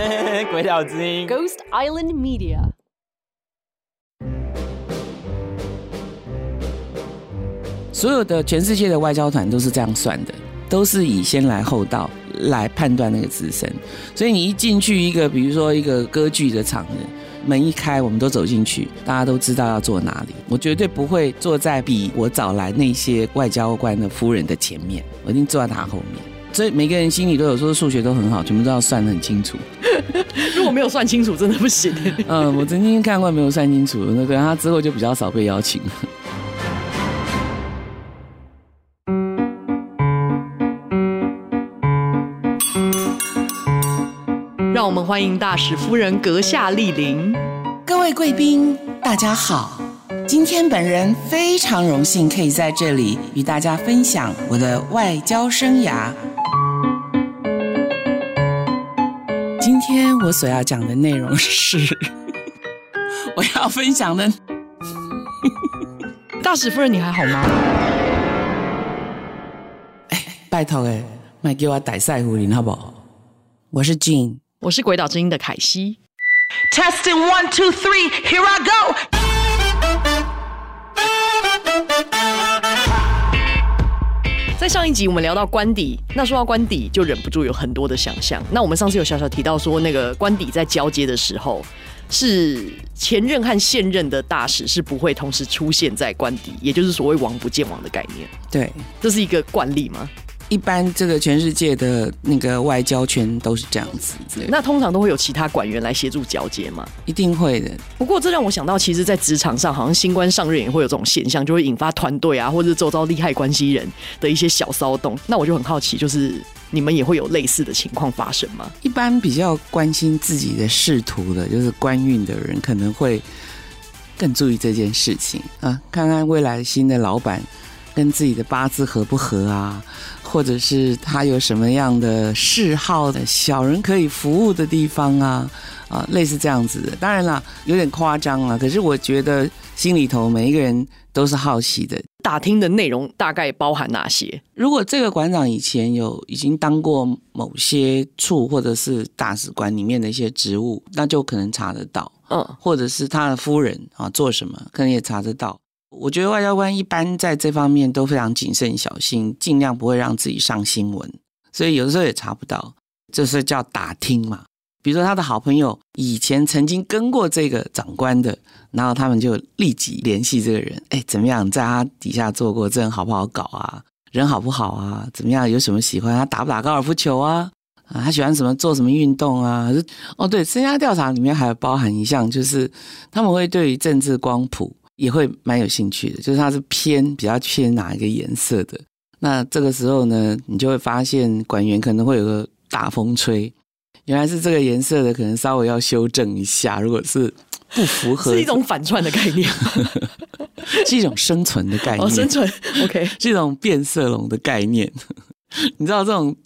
鬼岛之音，Ghost Island Media。所有的全世界的外交团都是这样算的，都是以先来后到来判断那个资深。所以你一进去一个，比如说一个歌剧的场子，门一开，我们都走进去，大家都知道要坐哪里。我绝对不会坐在比我早来那些外交官的夫人的前面，我一定坐在他后面。所以每个人心里都有说数学都很好，全部都要算得很清楚。如果没有算清楚，真的不行。嗯，我曾经看过没有算清楚，那个他之后就比较少被邀请。让我们欢迎大使夫人阁下莅临。各位贵宾，大家好。今天本人非常荣幸可以在这里与大家分享我的外交生涯。天我所要讲的内容是，我要分享的。大使夫人，你还好吗？哎，拜托哎，卖给我带赛夫人好不好？我是 Jean。我是鬼岛之音的凯西。Testing one two three, here I go。上一集我们聊到官邸，那说到官邸就忍不住有很多的想象。那我们上次有小小提到说，那个官邸在交接的时候，是前任和现任的大使是不会同时出现在官邸，也就是所谓王不见王的概念。对，这是一个惯例吗？一般这个全世界的那个外交圈都是这样子，那通常都会有其他管员来协助交接吗？一定会的。不过这让我想到，其实，在职场上，好像新官上任也会有这种现象，就会引发团队啊，或者是周遭利害关系人的一些小骚动。那我就很好奇，就是你们也会有类似的情况发生吗？一般比较关心自己的仕途的，就是官运的人，可能会更注意这件事情啊，看看未来新的老板跟自己的八字合不合啊。或者是他有什么样的嗜好的小人可以服务的地方啊啊，类似这样子的。当然啦，有点夸张了。可是我觉得心里头每一个人都是好奇的。打听的内容大概包含哪些？如果这个馆长以前有已经当过某些处或者是大使馆里面的一些职务，那就可能查得到。嗯，或者是他的夫人啊做什么，可能也查得到。我觉得外交官一般在这方面都非常谨慎小心，尽量不会让自己上新闻，所以有的时候也查不到，这是叫打听嘛。比如说他的好朋友以前曾经跟过这个长官的，然后他们就立即联系这个人，哎，怎么样，在他底下做过，这人好不好搞啊？人好不好啊？怎么样？有什么喜欢？他打不打高尔夫球啊？啊，他喜欢什么？做什么运动啊？哦，对，生涯调查里面还包含一项，就是他们会对于政治光谱。也会蛮有兴趣的，就是它是偏比较偏哪一个颜色的。那这个时候呢，你就会发现管员可能会有个大风吹，原来是这个颜色的，可能稍微要修正一下。如果是不符合，是一种反串的概念，是一种生存的概念。哦，生存，OK，是一种变色龙的概念。你知道这种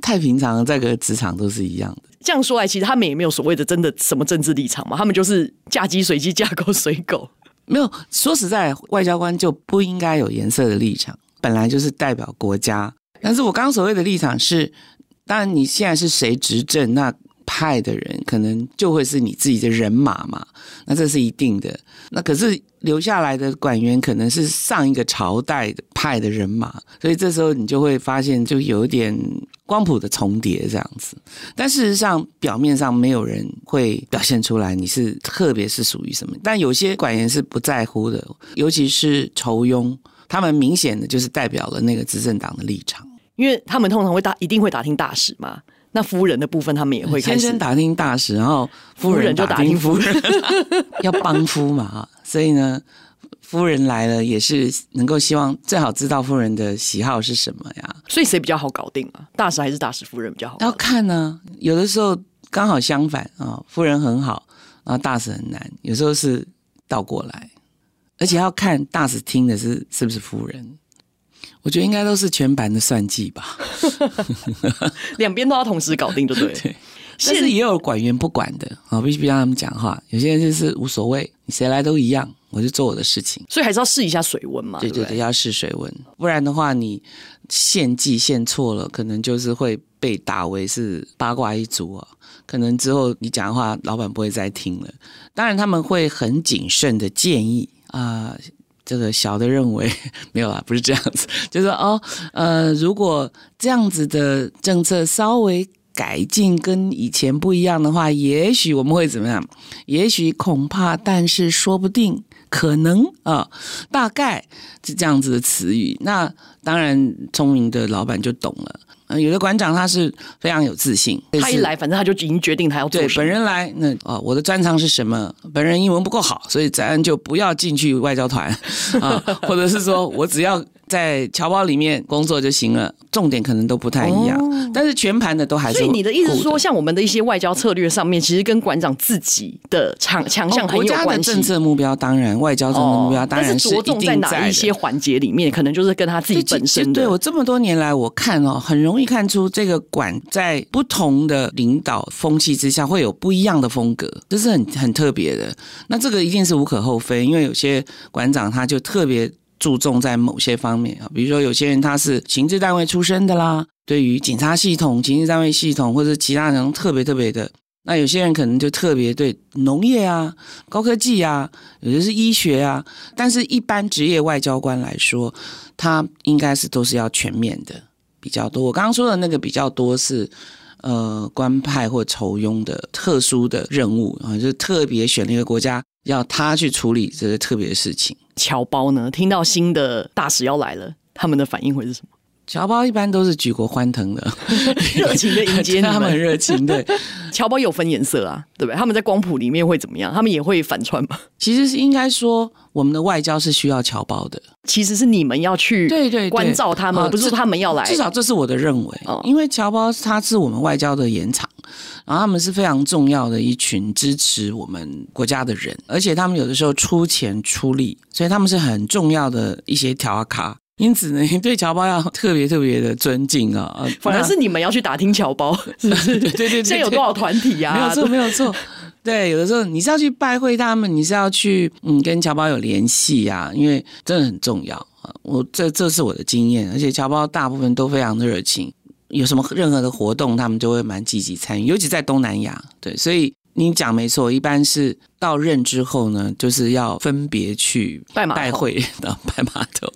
太平常，在个职场都是一样的。这样说来，其实他们也没有所谓的真的什么政治立场嘛，他们就是嫁鸡随鸡，嫁狗随狗。没有，说实在，外交官就不应该有颜色的立场，本来就是代表国家。但是我刚刚所谓的立场是，当然你现在是谁执政，那派的人可能就会是你自己的人马嘛，那这是一定的。那可是留下来的馆员可能是上一个朝代派的人马，所以这时候你就会发现，就有点。光谱的重叠这样子，但事实上表面上没有人会表现出来你是特别是属于什么，但有些馆员是不在乎的，尤其是仇庸，他们明显的就是代表了那个执政党的立场，因为他们通常会打，一定会打听大使嘛，那夫人的部分他们也会开始先打听大使，然后夫人就打听夫人，要帮夫嘛，所以呢。夫人来了，也是能够希望最好知道夫人的喜好是什么呀？所以谁比较好搞定啊？大使还是大使夫人比较好？要看呢、啊，有的时候刚好相反啊，夫人很好，然后大使很难。有时候是倒过来，而且要看大使听的是是不是夫人。我觉得应该都是全盘的算计吧，两边都要同时搞定，对不对？对。但是也有管员不管的啊，必须不让他们讲话。有些人就是无所谓，你谁来都一样。我就做我的事情。所以还是要试一下水温嘛。对对对，要试水温，不然的话你献计献错了，可能就是会被打为是八卦一族啊。可能之后你讲的话，老板不会再听了。当然他们会很谨慎的建议啊。呃这个小的认为 没有啦，不是这样子，就是哦，呃，如果这样子的政策稍微改进跟以前不一样的话，也许我们会怎么样？也许恐怕，但是说不定，可能啊、大概是这样子的词语。那当然，聪明的老板就懂了。有的馆长他是非常有自信，他一来反正他就已经决定他要做什么。对，本人来，那啊、哦，我的专长是什么？本人英文不够好，所以咱就不要进去外交团 啊，或者是说我只要。在侨胞里面工作就行了，重点可能都不太一样，哦、但是全盘的都还是。所以你的意思是说，像我们的一些外交策略上面，其实跟馆长自己的强强项很有关系。国家的政策目标当然，外交政策目标当然是着重在哪一些环节里面，可能就是跟他自己本身的。对，我这么多年来，我看哦，很容易看出这个馆在不同的领导风气之下会有不一样的风格，这是很很特别的。那这个一定是无可厚非，因为有些馆长他就特别。注重在某些方面啊，比如说有些人他是情治单位出身的啦，对于警察系统、情治单位系统或者其他人特别特别的。那有些人可能就特别对农业啊、高科技啊，有的是医学啊。但是，一般职业外交官来说，他应该是都是要全面的比较多。我刚刚说的那个比较多是呃官派或酬庸的特殊的任务啊，就是特别选了一个国家。要他去处理这个特别的事情。侨胞呢，听到新的大使要来了，他们的反应会是什么？侨胞一般都是举国欢腾的，热情的迎接他们，很热情。对，侨胞有分颜色啊，对不对？他们在光谱里面会怎么样？他们也会反串吗？其实是应该说，我们的外交是需要侨胞的。其实是你们要去对对关照他们，不是他们要来。至少这是我的认为，因为侨胞他是我们外交的延长。然后他们是非常重要的一群支持我们国家的人，而且他们有的时候出钱出力，所以他们是很重要的一些条卡。因此呢，对侨胞要特别特别的尊敬啊。反而是你们要去打听侨胞，是不是？对对对，现在有多少团体呀？没有错，没有错。对，有的时候你是要去拜会他们，你是要去嗯跟侨胞有联系呀，因为真的很重要啊。我这这是我的经验，而且侨胞大部分都非常的热情。有什么任何的活动，他们就会蛮积极参与，尤其在东南亚。对，所以你讲没错，一般是到任之后呢，就是要分别去拜拜会的拜码头。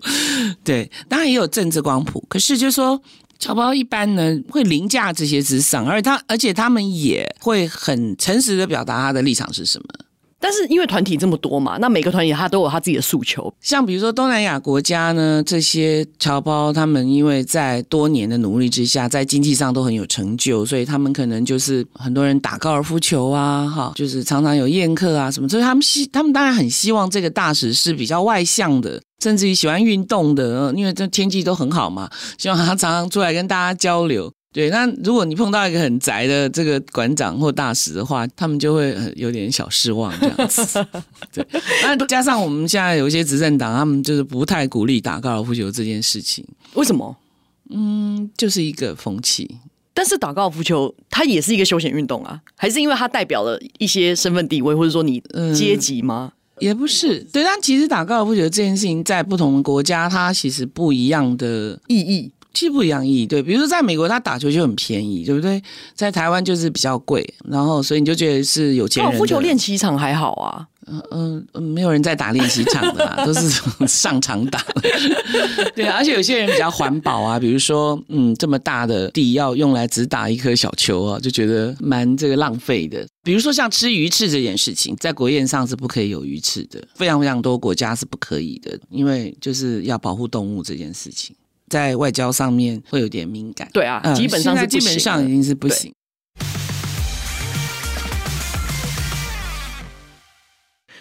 对，当然也有政治光谱，可是就是说侨胞一般呢会凌驾这些之上，而他而且他们也会很诚实的表达他的立场是什么。但是因为团体这么多嘛，那每个团体他都有他自己的诉求。像比如说东南亚国家呢，这些侨胞他们因为在多年的努力之下，在经济上都很有成就，所以他们可能就是很多人打高尔夫球啊，哈，就是常常有宴客啊什么。所以他们希他们当然很希望这个大使是比较外向的，甚至于喜欢运动的，因为这天气都很好嘛，希望他常常出来跟大家交流。对，那如果你碰到一个很宅的这个馆长或大使的话，他们就会有点小失望这样子。对，那加上我们现在有一些执政党，他们就是不太鼓励打高尔夫球这件事情。为什么？嗯，就是一个风气。但是打高尔夫球，它也是一个休闲运动啊，还是因为它代表了一些身份地位，或者说你阶级吗？嗯，也不是。对，但其实打高尔夫球这件事情，在不同的国家，它其实不一样的意义。其实不一样意义，对，比如说在美国，他打球就很便宜，对不对？在台湾就是比较贵，然后所以你就觉得是有钱人。高尔夫球练习场还好啊，嗯嗯，没有人在打练习场的啦，都是上场打。对，而且有些人比较环保啊，比如说，嗯，这么大的地要用来只打一颗小球啊，就觉得蛮这个浪费的。比如说像吃鱼翅这件事情，在国宴上是不可以有鱼翅的，非常非常多国家是不可以的，因为就是要保护动物这件事情。在外交上面会有点敏感，对啊，基本上是基本上已经是不行。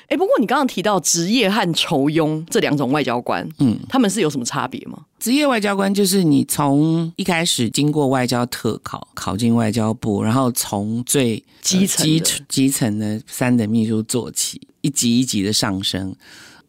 哎，不过你刚刚提到职业和酬庸这两种外交官，嗯，他们是有什么差别吗？职业外交官就是你从一开始经过外交特考，考进外交部，然后从最基层、基基层的三等秘书做起，一级一级的上升。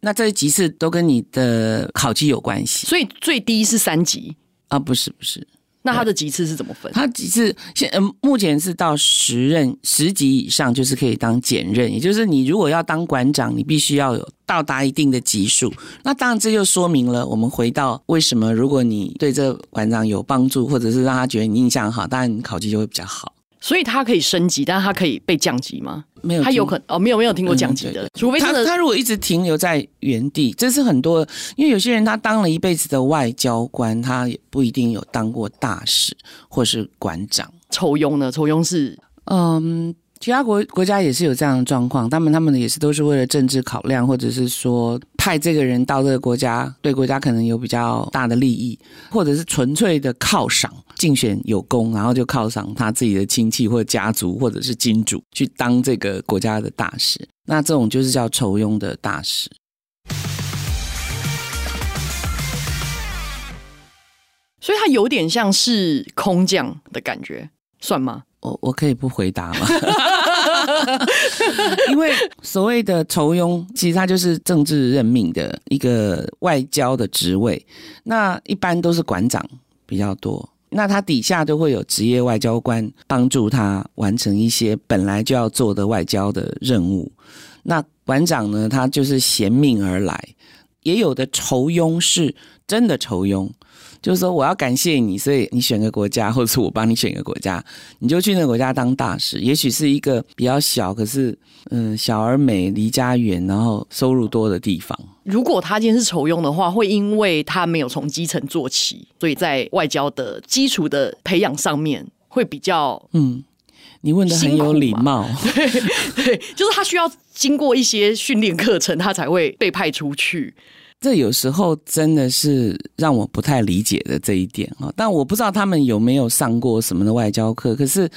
那这些级次都跟你的考绩有关系，所以最低是三级啊？不是不是，那他的级次是怎么分？他级次现嗯目前是到十任十级以上，就是可以当检任，也就是你如果要当馆长，你必须要有到达一定的级数。那当然这就说明了，我们回到为什么如果你对这馆长有帮助，或者是让他觉得你印象好，当然你考级就会比较好。所以他可以升级，但是他可以被降级吗？没有，他有可能哦，没有没有听过降级的，嗯、除非他他如果一直停留在原地，这是很多，因为有些人他当了一辈子的外交官，他也不一定有当过大使或是馆长。抽佣呢？抽佣是嗯。其他国国家也是有这样的状况，他们他们也是都是为了政治考量，或者是说派这个人到这个国家，对国家可能有比较大的利益，或者是纯粹的犒赏，竞选有功，然后就犒赏他自己的亲戚或者家族，或者是金主去当这个国家的大使，那这种就是叫酬庸的大使。所以他有点像是空降的感觉，算吗？我我可以不回答吗？因为所谓的酬庸，其实它就是政治任命的一个外交的职位。那一般都是馆长比较多，那他底下都会有职业外交官帮助他完成一些本来就要做的外交的任务。那馆长呢，他就是衔命而来，也有的酬庸是真的酬庸。就是说，我要感谢你，所以你选个国家，或者是我帮你选个国家，你就去那个国家当大使。也许是一个比较小，可是嗯，小而美、离家远，然后收入多的地方。如果他今天是酬庸的话，会因为他没有从基层做起，所以在外交的基础的培养上面会比较嗯。你问的很有礼貌，对对，就是他需要经过一些训练课程，他才会被派出去。这有时候真的是让我不太理解的这一点啊，但我不知道他们有没有上过什么的外交课。可是，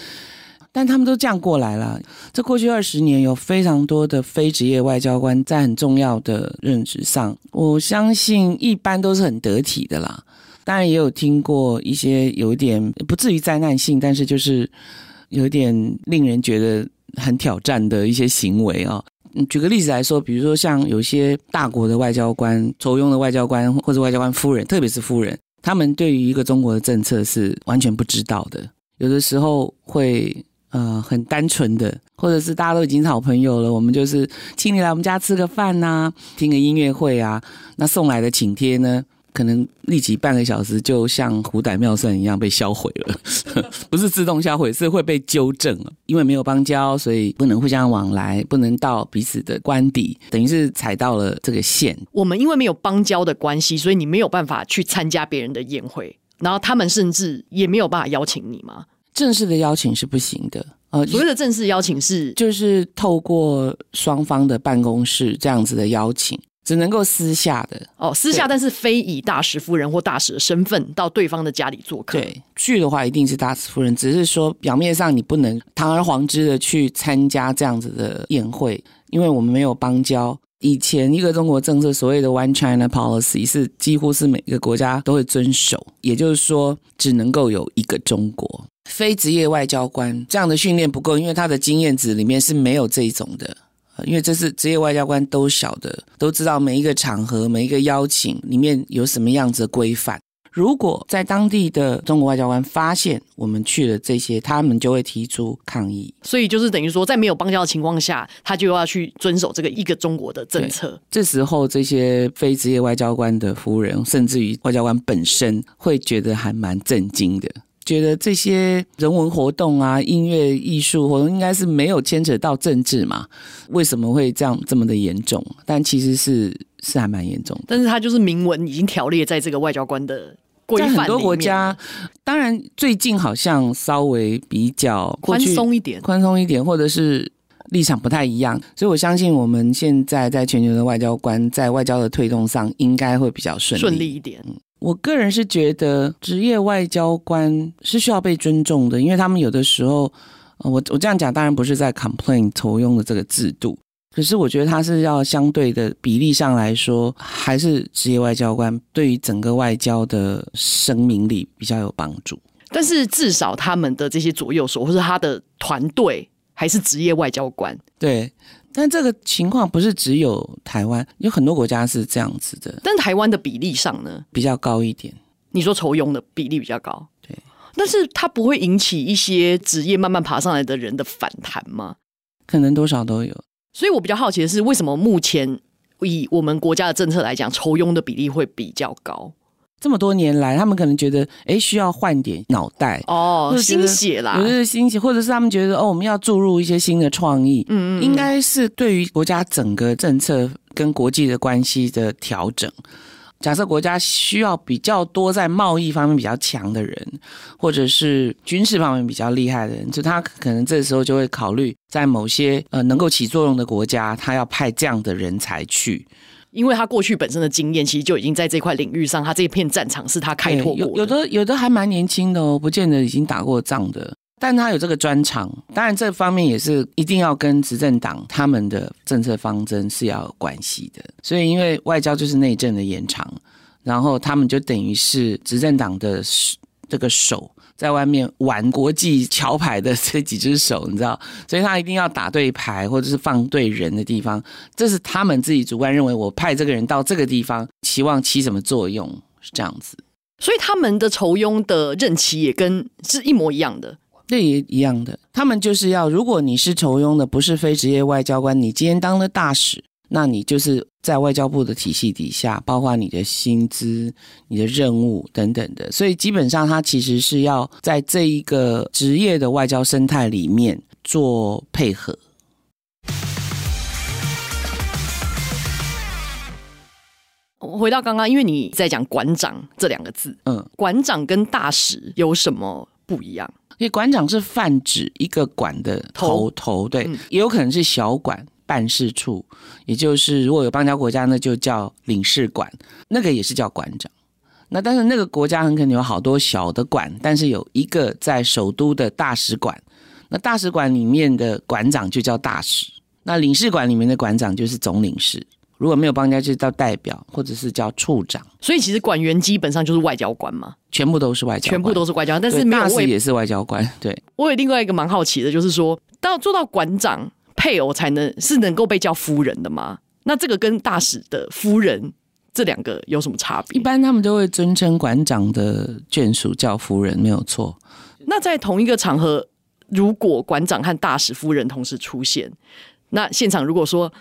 但他们都这样过来了。这过去二十年，有非常多的非职业外交官在很重要的任职上，我相信一般都是很得体的啦。当然，也有听过一些有点不至于灾难性，但是就是有点令人觉得很挑战的一些行为啊。嗯举个例子来说，比如说像有些大国的外交官、酬庸的外交官或者外交官夫人，特别是夫人，他们对于一个中国的政策是完全不知道的。有的时候会呃很单纯的，或者是大家都已经是好朋友了，我们就是请你来我们家吃个饭呐、听个音乐会啊，那送来的请帖呢，可能立即半个小时就像虎胆妙算一样被销毁了，不是自动销毁，是会被纠正。因为没有邦交，所以不能互相往来，不能到彼此的官邸，等于是踩到了这个线。我们因为没有邦交的关系，所以你没有办法去参加别人的宴会，然后他们甚至也没有办法邀请你吗？正式的邀请是不行的。呃，所谓的正式邀请是就是透过双方的办公室这样子的邀请。只能够私下的哦，私下，但是非以大使夫人或大使的身份到对方的家里做客。对，去的话一定是大使夫人，只是说表面上你不能堂而皇之的去参加这样子的宴会，因为我们没有邦交。以前一个中国政策，所谓的 One China Policy 是几乎是每个国家都会遵守，也就是说只能够有一个中国。非职业外交官这样的训练不够，因为他的经验值里面是没有这一种的。因为这是职业外交官都晓得，都知道每一个场合、每一个邀请里面有什么样子的规范。如果在当地的中国外交官发现我们去了这些，他们就会提出抗议。所以就是等于说，在没有邦交的情况下，他就要去遵守这个一个中国的政策。这时候，这些非职业外交官的夫人，甚至于外交官本身，会觉得还蛮震惊的。觉得这些人文活动啊、音乐艺术活动应该是没有牵扯到政治嘛？为什么会这样这么的严重？但其实是是还蛮严重的。但是它就是明文已经条列在这个外交官的规范。在很多国家，当然最近好像稍微比较宽松一点，宽松一点，或者是立场不太一样。所以我相信我们现在在全球的外交官在外交的推动上应该会比较顺利，顺利一点。我个人是觉得职业外交官是需要被尊重的，因为他们有的时候，我我这样讲当然不是在 complain 酬庸的这个制度，可是我觉得他是要相对的比例上来说，还是职业外交官对于整个外交的生命力比较有帮助。但是至少他们的这些左右手或是他的团队还是职业外交官，对。但这个情况不是只有台湾，有很多国家是这样子的。但台湾的比例上呢，比较高一点。你说酬庸的比例比较高，对。但是它不会引起一些职业慢慢爬上来的人的反弹吗？可能多少都有。所以我比较好奇的是，为什么目前以我们国家的政策来讲，酬庸的比例会比较高？这么多年来，他们可能觉得，哎，需要换点脑袋哦，新血啦，有的是新血，或者是他们觉得，哦，我们要注入一些新的创意。嗯，嗯嗯，应该是对于国家整个政策跟国际的关系的调整。假设国家需要比较多在贸易方面比较强的人，或者是军事方面比较厉害的人，就他可能这时候就会考虑在某些呃能够起作用的国家，他要派这样的人才去。因为他过去本身的经验，其实就已经在这块领域上，他这片战场是他开拓过的。有有的有的还蛮年轻的哦，不见得已经打过仗的，但他有这个专长。当然，这方面也是一定要跟执政党他们的政策方针是要有关系的。所以，因为外交就是内政的延长，然后他们就等于是执政党的这个手。在外面玩国际桥牌的这几只手，你知道，所以他一定要打对牌，或者是放对人的地方，这是他们自己主观认为，我派这个人到这个地方，期望起什么作用，是这样子。所以他们的酬庸的任期也跟是一模一样的，对，也一样的。他们就是要，如果你是酬庸的，不是非职业外交官，你今天当了大使。那你就是在外交部的体系底下，包括你的薪资、你的任务等等的，所以基本上他其实是要在这一个职业的外交生态里面做配合。我回到刚刚，因为你在讲“馆长”这两个字，嗯，馆长跟大使有什么不一样？因为馆长是泛指一个馆的头头，对，嗯，也有可能是小馆。办事处，也就是如果有邦交国家，那就叫领事馆，那个也是叫馆长。那但是那个国家很可能有好多小的馆，但是有一个在首都的大使馆，那大使馆里面的馆长就叫大使，那领事馆里面的馆长就是总领事。如果没有邦交，就叫代表或者是叫处长。所以其实馆员基本上就是外交官嘛，全部都是外交官，全部都是外交官，但是没有大使也是外交官。对，我有另外一个蛮好奇的，就是说到做到馆长。配偶才能是能够被叫夫人的吗？那这个跟大使的夫人这两个有什么差别？一般他们都会尊称馆长的眷属叫夫人，没有错。那在同一个场合，如果馆长和大使夫人同时出现，那现场如果说，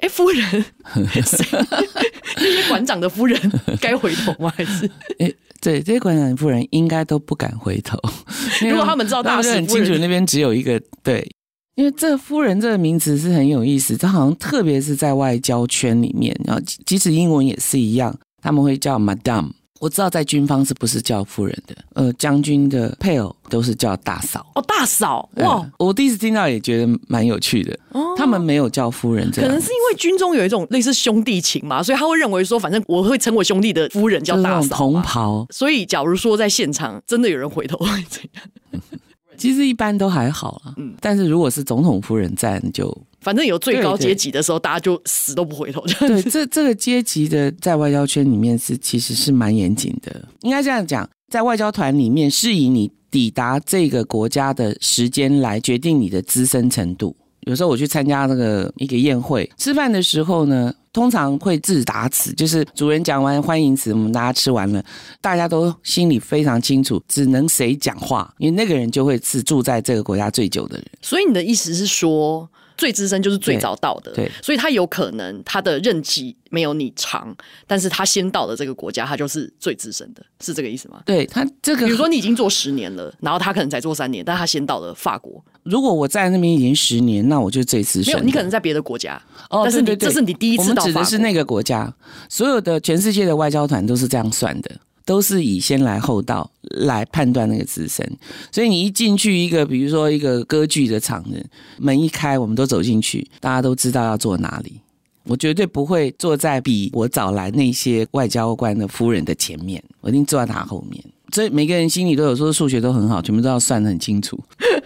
哎，夫人，那些馆长的夫人该回头吗？还是？哎，对，这些馆长的夫人应该都不敢回头。如果他们知道 大使很清楚，那边只有一个对。因为这“夫人”这个名词是很有意思，它好像特别是在外交圈里面，然后即使英文也是一样，他们会叫 Madam。我知道在军方是不是叫夫人的？呃，将军的配偶都是叫大嫂。哦，大嫂哇、呃！我第一次听到也觉得蛮有趣的。哦，他们没有叫夫人这样，可能是因为军中有一种类似兄弟情嘛，所以他会认为说，反正我会称我兄弟的夫人叫大嫂。同袍。所以，假如说在现场真的有人回头会怎样？其实一般都还好啦，嗯，但是如果是总统夫人在，你就反正有最高阶级的时候，大家就死都不回头。对，这这个阶级的在外交圈里面是其实是蛮严谨的，应该这样讲，在外交团里面是以你抵达这个国家的时间来决定你的资深程度。有时候我去参加那个一个宴会，吃饭的时候呢，通常会自打词，就是主人讲完欢迎词，我们大家吃完了，大家都心里非常清楚，只能谁讲话，因为那个人就会是住在这个国家最久的人。所以你的意思是说，最资深就是最早到的，对，对，所以他有可能他的任期没有你长，但是他先到的这个国家，他就是最资深的，是这个意思吗？对他这个，比如说你已经做十年了，然后他可能才做三年，但他先到了法国。如果我在那边已经十年，那我就最资深。没有，你可能在别的国家，哦，但是你这是你第一次到。我们指的是那个国家，所有的全世界的外交团都是这样算的。都是以先来后到来判断那个资深，所以你一进去一个，比如说一个歌剧的场子，门一开，我们都走进去，大家都知道要坐哪里。我绝对不会坐在比我早来那些外交官的夫人的前面，我一定坐在他后面。所以每个人心里都有说数学都很好，全部都要算得很清楚。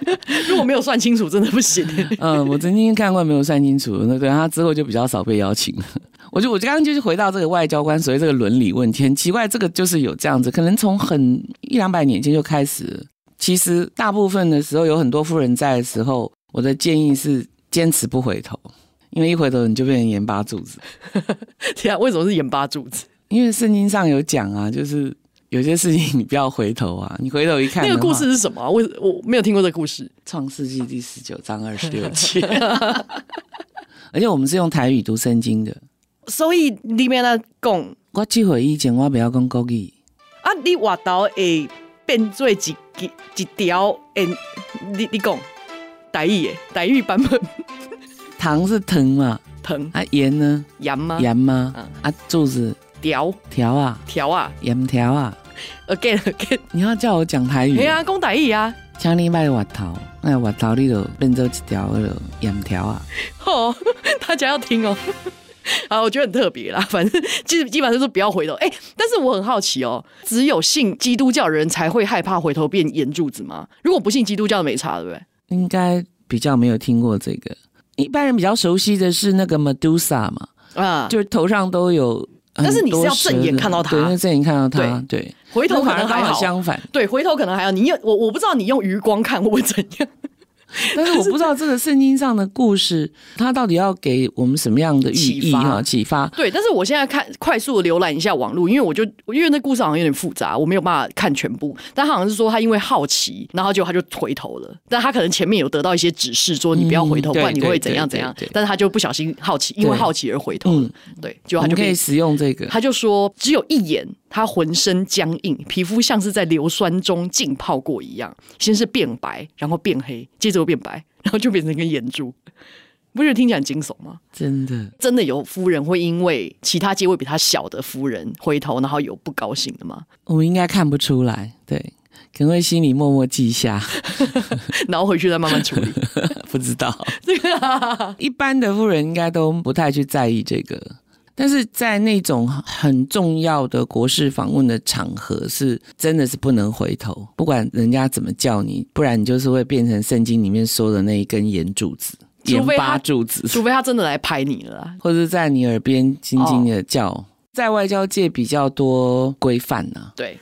如果没有算清楚，真的不行。嗯，我曾经看过没有算清楚，那对他之后就比较少被邀请了。我就我刚刚就是回到这个外交官所谓这个伦理问题，很奇怪，这个就是有这样子，可能从很一两百年前就开始。其实大部分的时候有很多夫人在的时候，我的建议是坚持不回头，因为一回头你就变成盐巴柱子。天啊，为什么是盐巴柱子？因为圣经上有讲啊，就是。有些事情你不要回头啊，你回头一看，那个故事是什么、啊？我我没有听过这个故事，《创世纪》第十九章二十六节，而且我们是用台语读圣经的，所以里面呢讲，我这回以前我不要讲国语。啊，你话到会变做一一一条，诶，你你讲。台语诶，台语版本，糖是藤嘛，藤啊，盐呢，盐吗？盐吗？嗯、啊，柱子？条。条啊，条啊，盐条啊。Again again，你要叫我讲台语？对啊，讲台语啊。请你买滑头，那滑头你就变做一条那个盐条啊。哦，大家要听哦。啊，我觉得很特别啦。反正基基本上就是不要回头。哎、欸，但是我很好奇哦，只有信基督教人才会害怕回头变盐柱子吗？如果不信基督教的没差，对不对？应该比较没有听过这个。一般人比较熟悉的是那个 Medusa 嘛，啊，就是头上都有。但是你是要正眼看到他，对，正眼看到他，对，对。回头可能还好，相反，对，回头可能还好。你用我，我不知道你用余光看会不会怎样。但是我不知道这个圣经上的故事，它到底要给我们什么样的寓意哈？启发。对，但是我现在看快速的浏览一下网络，因为我就因为那故事好像有点复杂，我没有办法看全部。但他好像是说他因为好奇，然后就他就回头了。但他可能前面有得到一些指示，说你不要回头，不然你会怎样怎样。但是他就不小心好奇，因为好奇而回头了。对，就他就可以使用这个。他就说只有一眼。他浑身僵硬，皮肤像是在硫酸中浸泡过一样，先是变白，然后变黑，接着又变白，然后就变成一根眼珠。不是听起来很惊悚吗？真的，真的有夫人会因为其他阶位比他小的夫人回头，然后有不高兴的吗？我们应该看不出来，对，可能会心里默默记下，然后回去再慢慢处理。不知道，这个一般的夫人应该都不太去在意这个。但是在那种很重要的国事访问的场合，是真的是不能回头，不管人家怎么叫你，不然你就是会变成圣经里面说的那一根盐柱子、盐巴柱子，除非他真的来拍你了，或者在你耳边轻轻的叫。哦、在外交界比较多规范呢。对。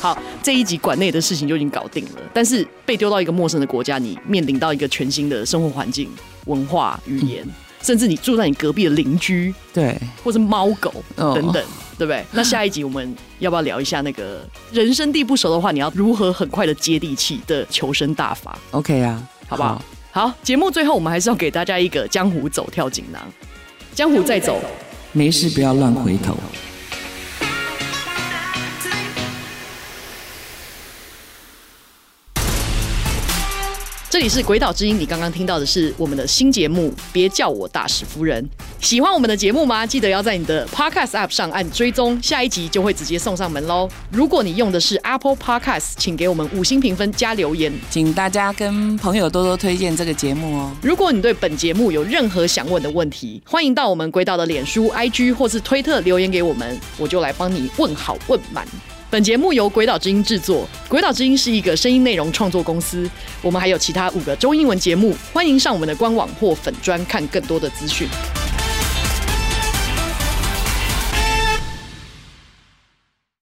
好，这一集馆内的事情就已经搞定了，但是被丢到一个陌生的国家，你面临到一个全新的生活环境。文化、语言，嗯、甚至你住在你隔壁的邻居，对，或是猫狗等等，哦、对不对？那下一集我们要不要聊一下那个人生地不熟的话，你要如何很快的接地气的求生大法？OK 啊，好不好？好，节目最后我们还是要给大家一个江湖走跳锦囊：江湖再走，没事不要乱回头。这里是鬼岛之音，你刚刚听到的是我们的新节目，别叫我大使夫人。喜欢我们的节目吗？记得要在你的 Podcast App 上按追踪，下一集就会直接送上门喽。如果你用的是 Apple Podcast，请给我们五星评分加留言，请大家跟朋友多多推荐这个节目哦。如果你对本节目有任何想问的问题，欢迎到我们鬼岛的脸书、IG 或是推特留言给我们，我就来帮你问好问满。本节目由鬼岛之音制作，鬼岛之音是一个声音内容创作公司。我们还有其他五个中英文节目，欢迎上我们的官网或粉专看更多的资讯。